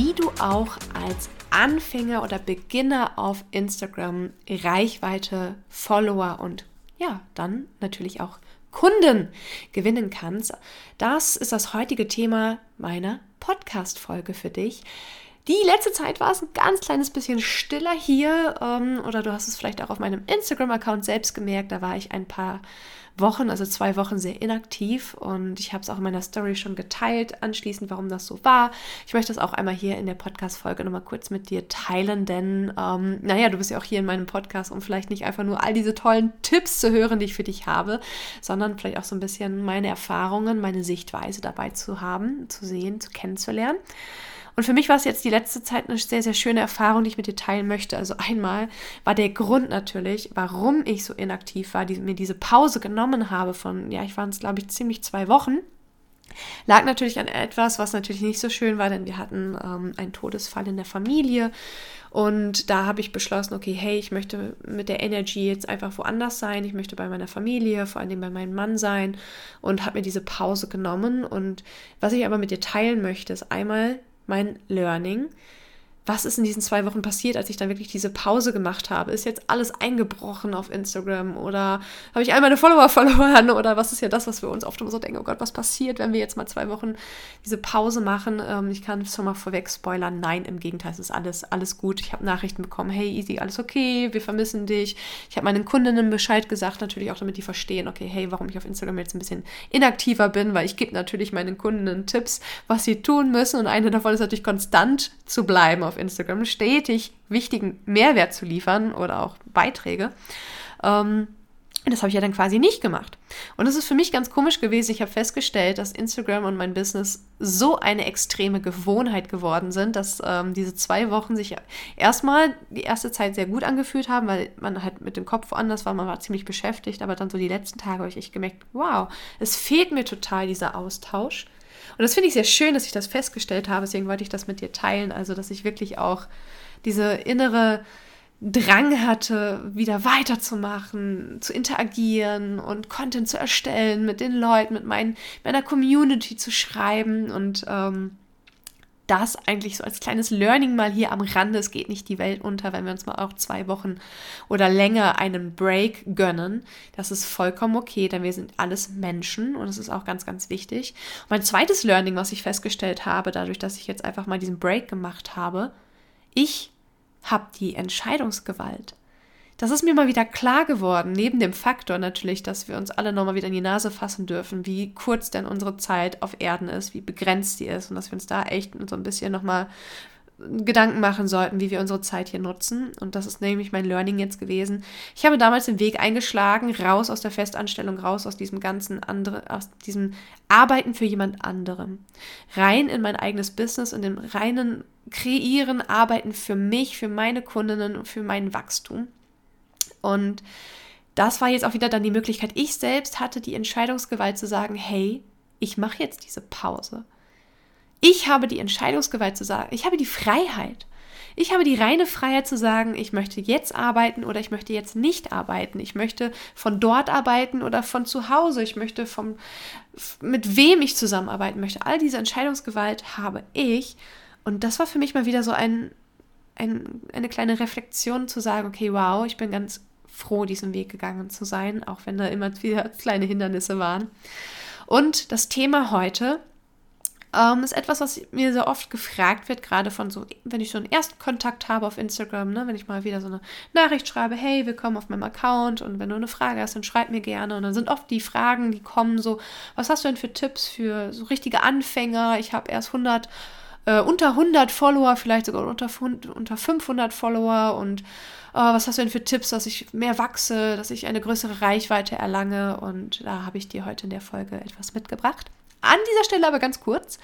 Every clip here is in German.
Wie du auch als Anfänger oder Beginner auf Instagram Reichweite, Follower und ja, dann natürlich auch Kunden gewinnen kannst. Das ist das heutige Thema meiner Podcast-Folge für dich. Die letzte Zeit war es ein ganz kleines bisschen stiller hier ähm, oder du hast es vielleicht auch auf meinem Instagram-Account selbst gemerkt. Da war ich ein paar Wochen, also zwei Wochen sehr inaktiv und ich habe es auch in meiner Story schon geteilt, anschließend, warum das so war. Ich möchte das auch einmal hier in der Podcast-Folge nochmal kurz mit dir teilen, denn ähm, naja, du bist ja auch hier in meinem Podcast, um vielleicht nicht einfach nur all diese tollen Tipps zu hören, die ich für dich habe, sondern vielleicht auch so ein bisschen meine Erfahrungen, meine Sichtweise dabei zu haben, zu sehen, zu kennenzulernen. Und für mich war es jetzt die letzte Zeit eine sehr, sehr schöne Erfahrung, die ich mit dir teilen möchte. Also einmal war der Grund natürlich, warum ich so inaktiv war, die, mir diese Pause genommen habe von, ja, ich war es, glaube ich, ziemlich zwei Wochen. Lag natürlich an etwas, was natürlich nicht so schön war, denn wir hatten ähm, einen Todesfall in der Familie. Und da habe ich beschlossen, okay, hey, ich möchte mit der Energy jetzt einfach woanders sein. Ich möchte bei meiner Familie, vor allem bei meinem Mann sein und habe mir diese Pause genommen. Und was ich aber mit dir teilen möchte, ist einmal mein Learning was ist in diesen zwei Wochen passiert, als ich dann wirklich diese Pause gemacht habe? Ist jetzt alles eingebrochen auf Instagram oder habe ich all meine Follower verloren oder was ist ja das, was wir uns oft immer so denken, oh Gott, was passiert, wenn wir jetzt mal zwei Wochen diese Pause machen? Ähm, ich kann es schon mal vorweg spoilern, nein, im Gegenteil, es ist alles, alles gut. Ich habe Nachrichten bekommen, hey Easy, alles okay, wir vermissen dich. Ich habe meinen Kundinnen Bescheid gesagt, natürlich auch damit die verstehen, okay, hey, warum ich auf Instagram jetzt ein bisschen inaktiver bin, weil ich gebe natürlich meinen Kundinnen Tipps, was sie tun müssen und eine davon ist natürlich konstant zu bleiben auf Instagram stetig wichtigen Mehrwert zu liefern oder auch Beiträge. Ähm, das habe ich ja dann quasi nicht gemacht. Und es ist für mich ganz komisch gewesen. Ich habe festgestellt, dass Instagram und mein Business so eine extreme Gewohnheit geworden sind, dass ähm, diese zwei Wochen sich erstmal die erste Zeit sehr gut angefühlt haben, weil man halt mit dem Kopf woanders war, man war ziemlich beschäftigt. Aber dann so die letzten Tage habe ich echt gemerkt, wow, es fehlt mir total dieser Austausch. Und das finde ich sehr schön, dass ich das festgestellt habe. Deswegen wollte ich das mit dir teilen. Also, dass ich wirklich auch diese innere Drang hatte, wieder weiterzumachen, zu interagieren und Content zu erstellen, mit den Leuten, mit mein, meiner Community zu schreiben und ähm, das eigentlich so als kleines Learning mal hier am Rande. Es geht nicht die Welt unter, wenn wir uns mal auch zwei Wochen oder länger einen Break gönnen. Das ist vollkommen okay, denn wir sind alles Menschen und das ist auch ganz, ganz wichtig. Und mein zweites Learning, was ich festgestellt habe, dadurch, dass ich jetzt einfach mal diesen Break gemacht habe, ich habe die Entscheidungsgewalt. Das ist mir mal wieder klar geworden, neben dem Faktor natürlich, dass wir uns alle nochmal wieder in die Nase fassen dürfen, wie kurz denn unsere Zeit auf Erden ist, wie begrenzt die ist und dass wir uns da echt so ein bisschen nochmal Gedanken machen sollten, wie wir unsere Zeit hier nutzen. Und das ist nämlich mein Learning jetzt gewesen. Ich habe damals den Weg eingeschlagen, raus aus der Festanstellung, raus aus diesem ganzen andere, aus diesem Arbeiten für jemand anderem. Rein in mein eigenes Business und dem reinen Kreieren, Arbeiten für mich, für meine Kundinnen und für mein Wachstum. Und das war jetzt auch wieder dann die Möglichkeit, ich selbst hatte die Entscheidungsgewalt zu sagen, hey, ich mache jetzt diese Pause. Ich habe die Entscheidungsgewalt zu sagen, ich habe die Freiheit. Ich habe die reine Freiheit zu sagen, ich möchte jetzt arbeiten oder ich möchte jetzt nicht arbeiten. Ich möchte von dort arbeiten oder von zu Hause. Ich möchte vom, mit wem ich zusammenarbeiten möchte. All diese Entscheidungsgewalt habe ich. Und das war für mich mal wieder so ein, ein, eine kleine Reflexion zu sagen, okay, wow, ich bin ganz froh, diesen Weg gegangen zu sein, auch wenn da immer wieder kleine Hindernisse waren. Und das Thema heute ähm, ist etwas, was mir sehr oft gefragt wird, gerade von so, wenn ich so einen Erstkontakt habe auf Instagram, ne, wenn ich mal wieder so eine Nachricht schreibe, hey, willkommen auf meinem Account und wenn du eine Frage hast, dann schreib mir gerne. Und dann sind oft die Fragen, die kommen so, was hast du denn für Tipps für so richtige Anfänger? Ich habe erst 100 äh, unter 100 Follower, vielleicht sogar unter, unter 500 Follower und oh, was hast du denn für Tipps, dass ich mehr wachse, dass ich eine größere Reichweite erlange und da habe ich dir heute in der Folge etwas mitgebracht. An dieser Stelle aber ganz kurz.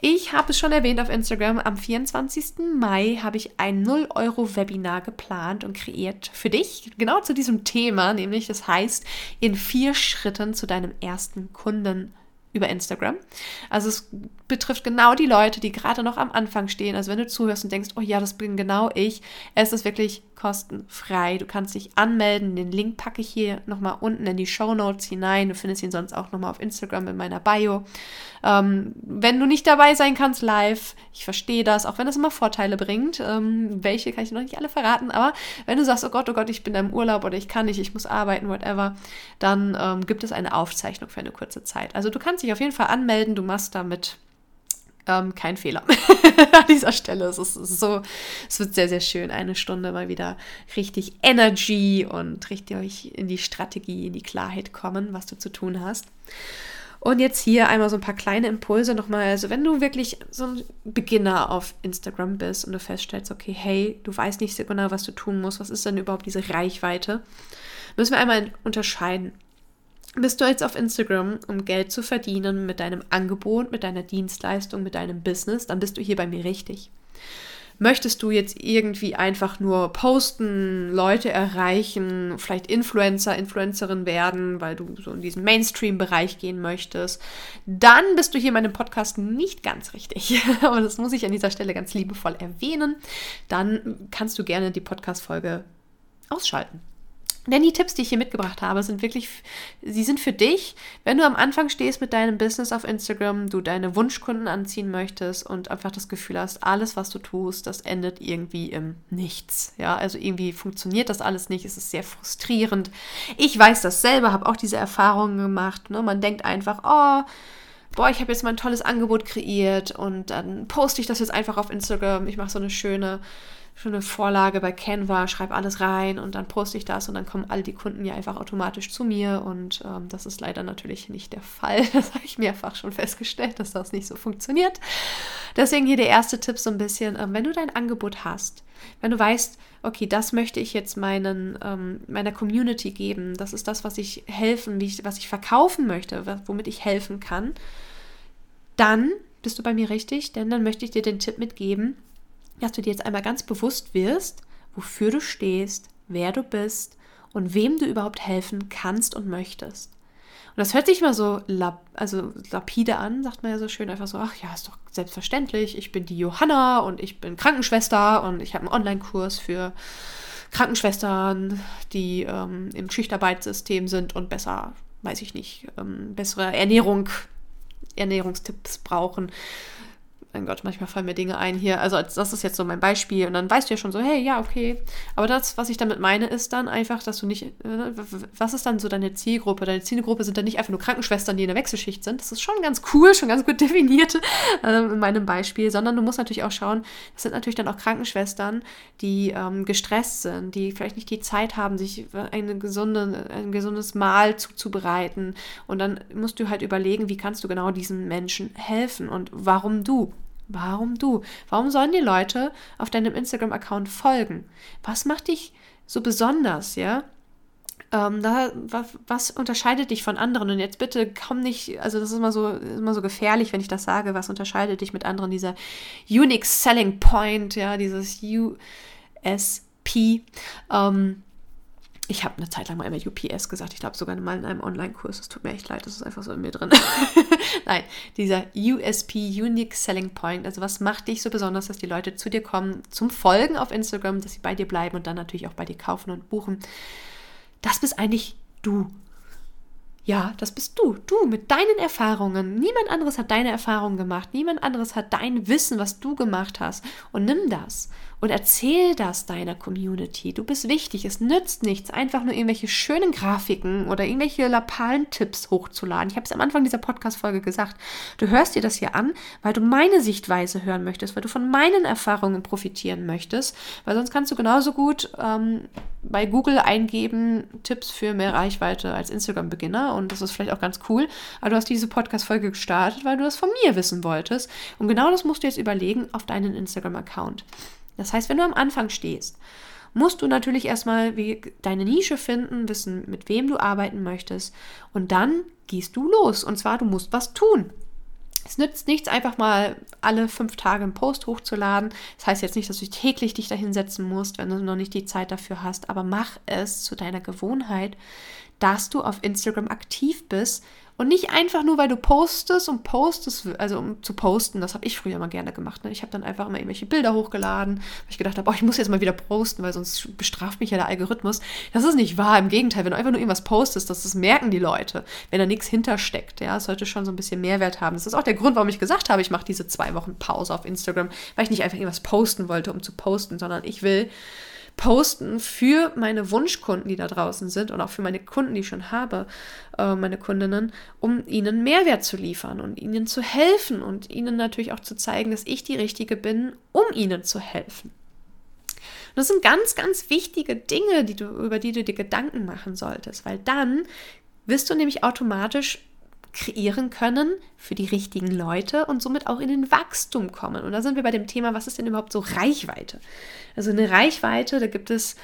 Ich habe es schon erwähnt auf Instagram. Am 24. Mai habe ich ein 0-Euro-Webinar geplant und kreiert für dich. Genau zu diesem Thema, nämlich das heißt, in vier Schritten zu deinem ersten Kunden über Instagram. Also es betrifft genau die Leute, die gerade noch am Anfang stehen. Also wenn du zuhörst und denkst, oh ja, das bin genau ich, es ist wirklich kostenfrei. Du kannst dich anmelden. Den Link packe ich hier nochmal unten in die Show Notes hinein. Du findest ihn sonst auch nochmal auf Instagram in meiner Bio. Ähm, wenn du nicht dabei sein kannst live, ich verstehe das, auch wenn das immer Vorteile bringt. Ähm, welche kann ich noch nicht alle verraten, aber wenn du sagst, oh Gott, oh Gott, ich bin im Urlaub oder ich kann nicht, ich muss arbeiten, whatever, dann ähm, gibt es eine Aufzeichnung für eine kurze Zeit. Also du kannst dich auf jeden Fall anmelden. Du machst damit ähm, kein Fehler an dieser Stelle. Es ist so, es wird sehr, sehr schön. Eine Stunde mal wieder richtig Energy und richtig in die Strategie, in die Klarheit kommen, was du zu tun hast. Und jetzt hier einmal so ein paar kleine Impulse nochmal. Also wenn du wirklich so ein Beginner auf Instagram bist und du feststellst, okay, hey, du weißt nicht so genau, was du tun musst, was ist denn überhaupt diese Reichweite, müssen wir einmal unterscheiden. Bist du jetzt auf Instagram, um Geld zu verdienen mit deinem Angebot, mit deiner Dienstleistung, mit deinem Business, dann bist du hier bei mir richtig. Möchtest du jetzt irgendwie einfach nur posten, Leute erreichen, vielleicht Influencer, Influencerin werden, weil du so in diesen Mainstream-Bereich gehen möchtest, dann bist du hier in meinem Podcast nicht ganz richtig. Aber das muss ich an dieser Stelle ganz liebevoll erwähnen. Dann kannst du gerne die Podcast-Folge ausschalten. Denn die Tipps, die ich hier mitgebracht habe, sind wirklich, sie sind für dich, wenn du am Anfang stehst mit deinem Business auf Instagram, du deine Wunschkunden anziehen möchtest und einfach das Gefühl hast, alles, was du tust, das endet irgendwie im Nichts. Ja, also irgendwie funktioniert das alles nicht, es ist sehr frustrierend. Ich weiß das selber, habe auch diese Erfahrungen gemacht. Ne? Man denkt einfach, oh, boah, ich habe jetzt mal ein tolles Angebot kreiert und dann poste ich das jetzt einfach auf Instagram. Ich mache so eine schöne schon eine Vorlage bei Canva, schreibe alles rein und dann poste ich das und dann kommen all die Kunden ja einfach automatisch zu mir und ähm, das ist leider natürlich nicht der Fall. Das habe ich mehrfach schon festgestellt, dass das nicht so funktioniert. Deswegen hier der erste Tipp so ein bisschen, ähm, wenn du dein Angebot hast, wenn du weißt, okay, das möchte ich jetzt meinen, ähm, meiner Community geben, das ist das, was ich helfen, ich, was ich verkaufen möchte, womit ich helfen kann, dann bist du bei mir richtig, denn dann möchte ich dir den Tipp mitgeben, dass du dir jetzt einmal ganz bewusst wirst, wofür du stehst, wer du bist und wem du überhaupt helfen kannst und möchtest. Und das hört sich mal so lap also lapide an, sagt man ja so schön, einfach so, ach ja, ist doch selbstverständlich, ich bin die Johanna und ich bin Krankenschwester und ich habe einen Online-Kurs für Krankenschwestern, die ähm, im Schichtarbeitssystem sind und besser, weiß ich nicht, ähm, bessere Ernährung, Ernährungstipps brauchen mein Gott, manchmal fallen mir Dinge ein hier. Also das ist jetzt so mein Beispiel. Und dann weißt du ja schon so, hey, ja, okay. Aber das, was ich damit meine, ist dann einfach, dass du nicht, äh, was ist dann so deine Zielgruppe? Deine Zielgruppe sind dann nicht einfach nur Krankenschwestern, die in der Wechselschicht sind. Das ist schon ganz cool, schon ganz gut definiert äh, in meinem Beispiel. Sondern du musst natürlich auch schauen, das sind natürlich dann auch Krankenschwestern, die ähm, gestresst sind, die vielleicht nicht die Zeit haben, sich eine gesunde, ein gesundes Mahl zuzubereiten. Und dann musst du halt überlegen, wie kannst du genau diesen Menschen helfen und warum du. Warum du? Warum sollen die Leute auf deinem Instagram-Account folgen? Was macht dich so besonders, ja? Ähm, da, was, was, unterscheidet dich von anderen? Und jetzt bitte komm nicht, also das ist immer so, immer so gefährlich, wenn ich das sage, was unterscheidet dich mit anderen? Dieser Unique Selling Point, ja, dieses USP. Ähm, ich habe eine Zeit lang mal immer UPS gesagt. Ich glaube sogar mal in einem Online-Kurs. Es tut mir echt leid, das ist einfach so in mir drin. Nein, dieser USP, Unique Selling Point. Also was macht dich so besonders, dass die Leute zu dir kommen, zum Folgen auf Instagram, dass sie bei dir bleiben und dann natürlich auch bei dir kaufen und buchen. Das bist eigentlich du. Ja, das bist du. Du mit deinen Erfahrungen. Niemand anderes hat deine Erfahrungen gemacht. Niemand anderes hat dein Wissen, was du gemacht hast. Und nimm das und erzähl das deiner Community. Du bist wichtig. Es nützt nichts, einfach nur irgendwelche schönen Grafiken oder irgendwelche lapalen Tipps hochzuladen. Ich habe es am Anfang dieser Podcast-Folge gesagt. Du hörst dir das hier an, weil du meine Sichtweise hören möchtest, weil du von meinen Erfahrungen profitieren möchtest, weil sonst kannst du genauso gut ähm, bei Google eingeben, Tipps für mehr Reichweite als Instagram-Beginner und das ist vielleicht auch ganz cool, aber du hast diese Podcast-Folge gestartet, weil du das von mir wissen wolltest und genau das musst du jetzt überlegen auf deinen Instagram-Account. Das heißt, wenn du am Anfang stehst, musst du natürlich erstmal deine Nische finden, wissen, mit wem du arbeiten möchtest. Und dann gehst du los. Und zwar, du musst was tun. Es nützt nichts, einfach mal alle fünf Tage einen Post hochzuladen. Das heißt jetzt nicht, dass du täglich dich da hinsetzen musst, wenn du noch nicht die Zeit dafür hast, aber mach es zu deiner Gewohnheit, dass du auf Instagram aktiv bist und nicht einfach nur, weil du postest und postest, also um zu posten, das habe ich früher mal gerne gemacht. Ne? Ich habe dann einfach immer irgendwelche Bilder hochgeladen, weil ich gedacht habe, oh, ich muss jetzt mal wieder posten, weil sonst bestraft mich ja der Algorithmus. Das ist nicht wahr. Im Gegenteil, wenn du einfach nur irgendwas postest, das, das merken die Leute, wenn da nichts hintersteckt. Ja, es sollte schon so ein bisschen Mehrwert haben. Das ist auch der Grund, warum ich gesagt habe, ich mache diese zwei Wochen Pause auf Instagram, weil ich nicht einfach irgendwas posten wollte, um zu posten, sondern ich will posten für meine Wunschkunden, die da draußen sind und auch für meine Kunden, die ich schon habe, äh, meine Kundinnen, um ihnen Mehrwert zu liefern und ihnen zu helfen und ihnen natürlich auch zu zeigen, dass ich die Richtige bin, um ihnen zu helfen. Das sind ganz, ganz wichtige Dinge, die du, über die du dir Gedanken machen solltest, weil dann wirst du nämlich automatisch kreieren können für die richtigen Leute und somit auch in den Wachstum kommen. Und da sind wir bei dem Thema, was ist denn überhaupt so Reichweite? Also eine Reichweite, da gibt es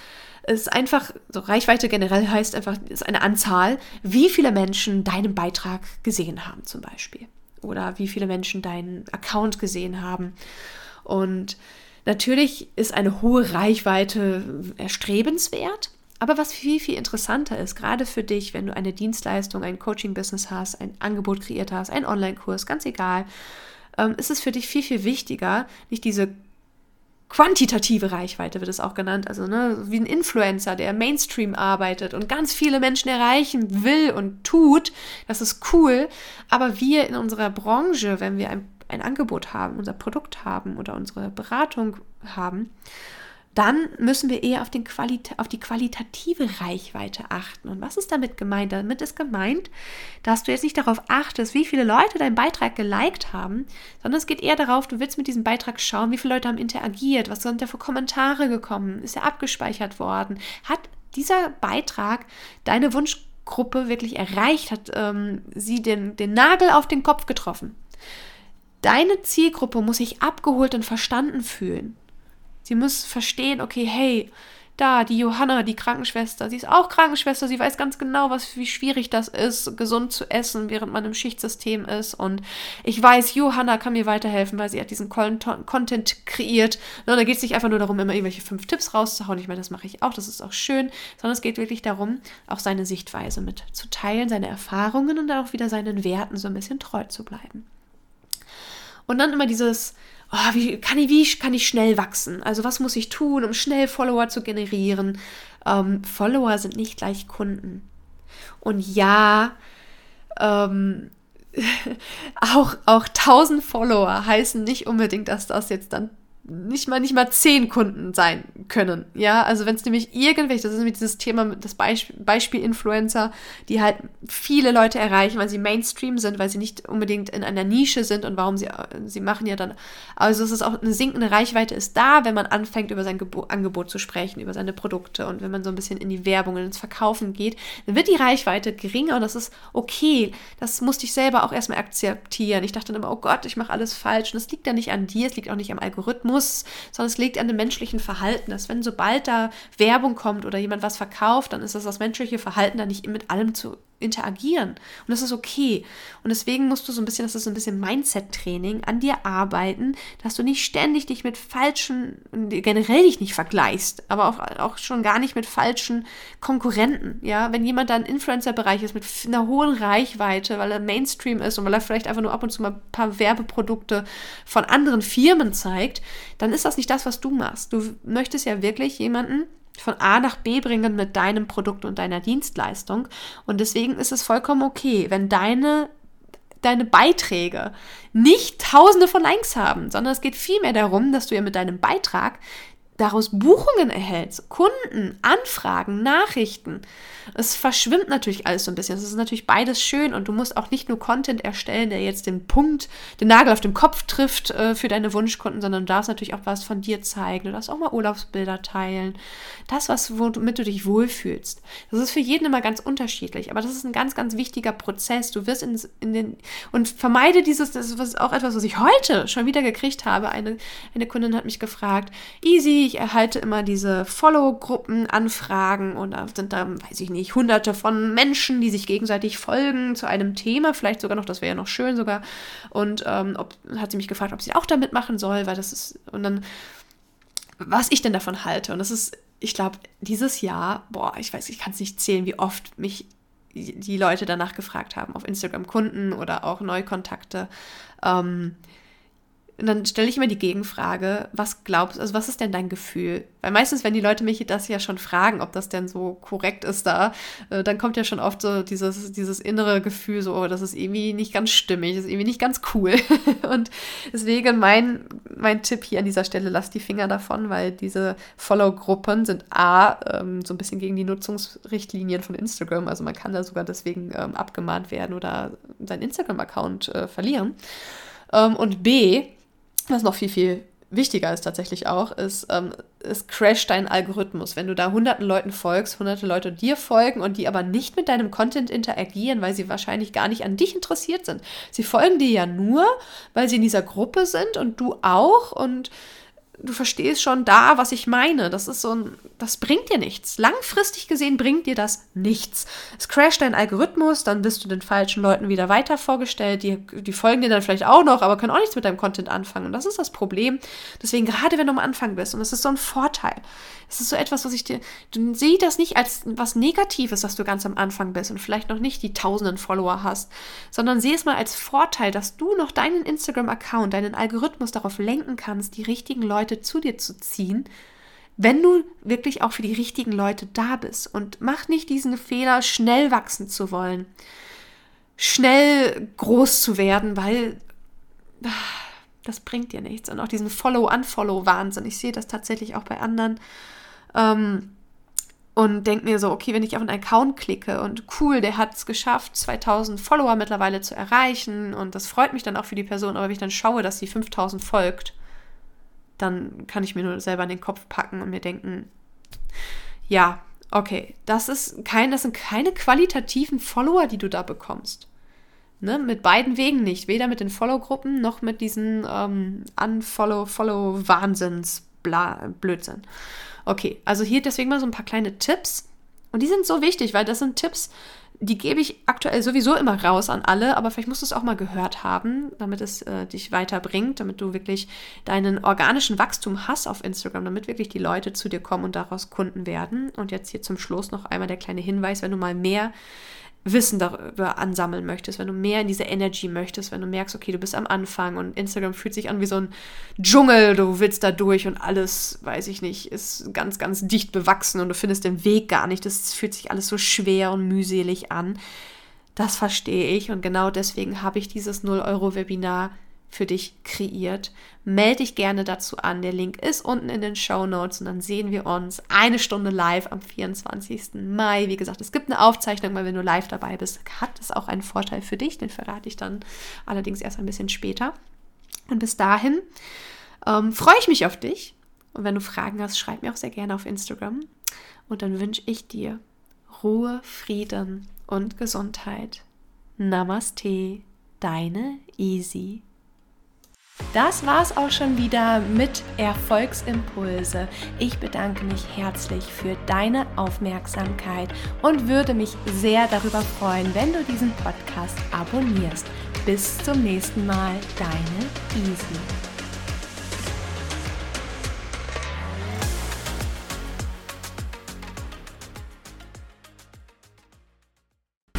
ist einfach, so Reichweite generell heißt einfach, ist eine Anzahl, wie viele Menschen deinen Beitrag gesehen haben zum Beispiel. Oder wie viele Menschen deinen Account gesehen haben. Und natürlich ist eine hohe Reichweite erstrebenswert. Aber was viel, viel interessanter ist, gerade für dich, wenn du eine Dienstleistung, ein Coaching-Business hast, ein Angebot kreiert hast, einen Online-Kurs, ganz egal, ähm, ist es für dich viel, viel wichtiger, nicht diese quantitative Reichweite wird es auch genannt, also ne, wie ein Influencer, der Mainstream arbeitet und ganz viele Menschen erreichen will und tut, das ist cool, aber wir in unserer Branche, wenn wir ein, ein Angebot haben, unser Produkt haben oder unsere Beratung haben, dann müssen wir eher auf, auf die qualitative Reichweite achten. Und was ist damit gemeint? Damit ist gemeint, dass du jetzt nicht darauf achtest, wie viele Leute deinen Beitrag geliked haben, sondern es geht eher darauf, du willst mit diesem Beitrag schauen, wie viele Leute haben interagiert, was sind da für Kommentare gekommen, ist er abgespeichert worden, hat dieser Beitrag deine Wunschgruppe wirklich erreicht, hat ähm, sie den, den Nagel auf den Kopf getroffen. Deine Zielgruppe muss sich abgeholt und verstanden fühlen. Sie muss verstehen, okay, hey, da, die Johanna, die Krankenschwester, sie ist auch Krankenschwester, sie weiß ganz genau, was, wie schwierig das ist, gesund zu essen, während man im Schichtsystem ist. Und ich weiß, Johanna kann mir weiterhelfen, weil sie hat diesen Content kreiert. Und da geht es nicht einfach nur darum, immer irgendwelche fünf Tipps rauszuhauen. Ich meine, das mache ich auch, das ist auch schön, sondern es geht wirklich darum, auch seine Sichtweise mitzuteilen, seine Erfahrungen und dann auch wieder seinen Werten so ein bisschen treu zu bleiben. Und dann immer dieses, oh, wie, kann ich, wie kann ich schnell wachsen? Also was muss ich tun, um schnell Follower zu generieren? Ähm, Follower sind nicht gleich Kunden. Und ja, ähm, auch, auch 1000 Follower heißen nicht unbedingt, dass das jetzt dann nicht mal nicht mal zehn Kunden sein können. Ja, also wenn es nämlich irgendwelche, das ist nämlich dieses Thema, das Beispiel, Beispiel Influencer, die halt viele Leute erreichen, weil sie Mainstream sind, weil sie nicht unbedingt in einer Nische sind und warum sie, sie machen ja dann, also es ist auch eine sinkende Reichweite ist da, wenn man anfängt über sein Gebo Angebot zu sprechen, über seine Produkte und wenn man so ein bisschen in die Werbung und ins Verkaufen geht, dann wird die Reichweite geringer und das ist okay. Das musste ich selber auch erstmal akzeptieren. Ich dachte dann immer, oh Gott, ich mache alles falsch und das liegt ja nicht an dir, es liegt auch nicht am Algorithmus muss, sondern es liegt an dem menschlichen Verhalten. Dass wenn sobald da Werbung kommt oder jemand was verkauft, dann ist das das menschliche Verhalten, da nicht mit allem zu interagieren. Und das ist okay. Und deswegen musst du so ein bisschen, das ist so ein bisschen Mindset-Training, an dir arbeiten, dass du nicht ständig dich mit falschen, generell dich nicht vergleichst, aber auch, auch schon gar nicht mit falschen Konkurrenten. Ja, wenn jemand da im Influencer-Bereich ist mit einer hohen Reichweite, weil er Mainstream ist und weil er vielleicht einfach nur ab und zu mal ein paar Werbeprodukte von anderen Firmen zeigt, dann ist das nicht das, was du machst. Du möchtest ja wirklich jemanden, von A nach B bringen mit deinem Produkt und deiner Dienstleistung. Und deswegen ist es vollkommen okay, wenn deine deine Beiträge nicht tausende von Likes haben, sondern es geht vielmehr darum, dass du ja mit deinem Beitrag daraus Buchungen erhältst, Kunden, Anfragen, Nachrichten. Es verschwimmt natürlich alles so ein bisschen. Es ist natürlich beides schön und du musst auch nicht nur Content erstellen, der jetzt den Punkt, den Nagel auf den Kopf trifft äh, für deine Wunschkunden, sondern du darfst natürlich auch was von dir zeigen. Du darfst auch mal Urlaubsbilder teilen. Das, was, womit du dich wohlfühlst. Das ist für jeden immer ganz unterschiedlich, aber das ist ein ganz, ganz wichtiger Prozess. Du wirst in, in den, und vermeide dieses, das ist auch etwas, was ich heute schon wieder gekriegt habe. Eine, eine Kundin hat mich gefragt, easy, ich erhalte immer diese Follow-Gruppen-Anfragen und da sind da, weiß ich nicht, hunderte von Menschen, die sich gegenseitig folgen zu einem Thema, vielleicht sogar noch, das wäre ja noch schön sogar. Und ähm, ob, hat sie mich gefragt, ob sie auch da mitmachen soll, weil das ist, und dann, was ich denn davon halte. Und das ist, ich glaube, dieses Jahr, boah, ich weiß, ich kann es nicht zählen, wie oft mich die Leute danach gefragt haben, auf Instagram Kunden oder auch Neukontakte. Ähm, und dann stelle ich mir die Gegenfrage, was glaubst, also was ist denn dein Gefühl? Weil meistens, wenn die Leute mich das ja schon fragen, ob das denn so korrekt ist da, äh, dann kommt ja schon oft so dieses, dieses innere Gefühl, so, oh, das ist irgendwie nicht ganz stimmig, das ist irgendwie nicht ganz cool. Und deswegen mein, mein Tipp hier an dieser Stelle, lass die Finger davon, weil diese Follow-Gruppen sind A, ähm, so ein bisschen gegen die Nutzungsrichtlinien von Instagram. Also man kann da sogar deswegen ähm, abgemahnt werden oder seinen Instagram-Account äh, verlieren. Ähm, und B, was noch viel, viel wichtiger ist tatsächlich auch, ist, ähm, es crasht dein Algorithmus. Wenn du da hunderten Leuten folgst, hunderte Leute dir folgen und die aber nicht mit deinem Content interagieren, weil sie wahrscheinlich gar nicht an dich interessiert sind. Sie folgen dir ja nur, weil sie in dieser Gruppe sind und du auch und du verstehst schon da, was ich meine. Das ist so ein, das bringt dir nichts. Langfristig gesehen bringt dir das nichts. Es crasht dein Algorithmus, dann bist du den falschen Leuten wieder weiter vorgestellt. Die, die folgen dir dann vielleicht auch noch, aber können auch nichts mit deinem Content anfangen. Und das ist das Problem. Deswegen, gerade wenn du am Anfang bist, und das ist so ein Vorteil. Es ist so etwas, was ich dir, du sieh das nicht als was Negatives, dass du ganz am Anfang bist und vielleicht noch nicht die tausenden Follower hast, sondern sieh es mal als Vorteil, dass du noch deinen Instagram-Account, deinen Algorithmus darauf lenken kannst, die richtigen Leute zu dir zu ziehen, wenn du wirklich auch für die richtigen Leute da bist. Und mach nicht diesen Fehler, schnell wachsen zu wollen, schnell groß zu werden, weil ah, das bringt dir nichts. Und auch diesen Follow-Unfollow-Wahnsinn. Ich sehe das tatsächlich auch bei anderen. Ähm, und denke mir so, okay, wenn ich auf einen Account klicke und cool, der hat es geschafft, 2000 Follower mittlerweile zu erreichen und das freut mich dann auch für die Person, aber wenn ich dann schaue, dass sie 5000 folgt, dann kann ich mir nur selber in den Kopf packen und mir denken, ja, okay, das, ist kein, das sind keine qualitativen Follower, die du da bekommst. Ne, mit beiden Wegen nicht. Weder mit den Follow-Gruppen noch mit diesen ähm, Unfollow, Follow-Wahnsinns-Blödsinn. Okay, also hier deswegen mal so ein paar kleine Tipps. Und die sind so wichtig, weil das sind Tipps, die gebe ich aktuell sowieso immer raus an alle, aber vielleicht musst du es auch mal gehört haben, damit es äh, dich weiterbringt, damit du wirklich deinen organischen Wachstum hast auf Instagram, damit wirklich die Leute zu dir kommen und daraus Kunden werden. Und jetzt hier zum Schluss noch einmal der kleine Hinweis, wenn du mal mehr Wissen darüber ansammeln möchtest, wenn du mehr in diese Energy möchtest, wenn du merkst, okay, du bist am Anfang und Instagram fühlt sich an wie so ein Dschungel, du willst da durch und alles, weiß ich nicht, ist ganz, ganz dicht bewachsen und du findest den Weg gar nicht. Das fühlt sich alles so schwer und mühselig an. Das verstehe ich und genau deswegen habe ich dieses 0-Euro-Webinar für dich kreiert. Melde dich gerne dazu an. Der Link ist unten in den Show Notes und dann sehen wir uns eine Stunde live am 24. Mai. Wie gesagt, es gibt eine Aufzeichnung, weil wenn du live dabei bist, hat es auch einen Vorteil für dich. Den verrate ich dann allerdings erst ein bisschen später. Und bis dahin ähm, freue ich mich auf dich. Und wenn du Fragen hast, schreib mir auch sehr gerne auf Instagram. Und dann wünsche ich dir Ruhe, Frieden und Gesundheit. Namaste, deine Easy. Das war's auch schon wieder mit Erfolgsimpulse. Ich bedanke mich herzlich für deine Aufmerksamkeit und würde mich sehr darüber freuen, wenn du diesen Podcast abonnierst. Bis zum nächsten Mal, deine Easy.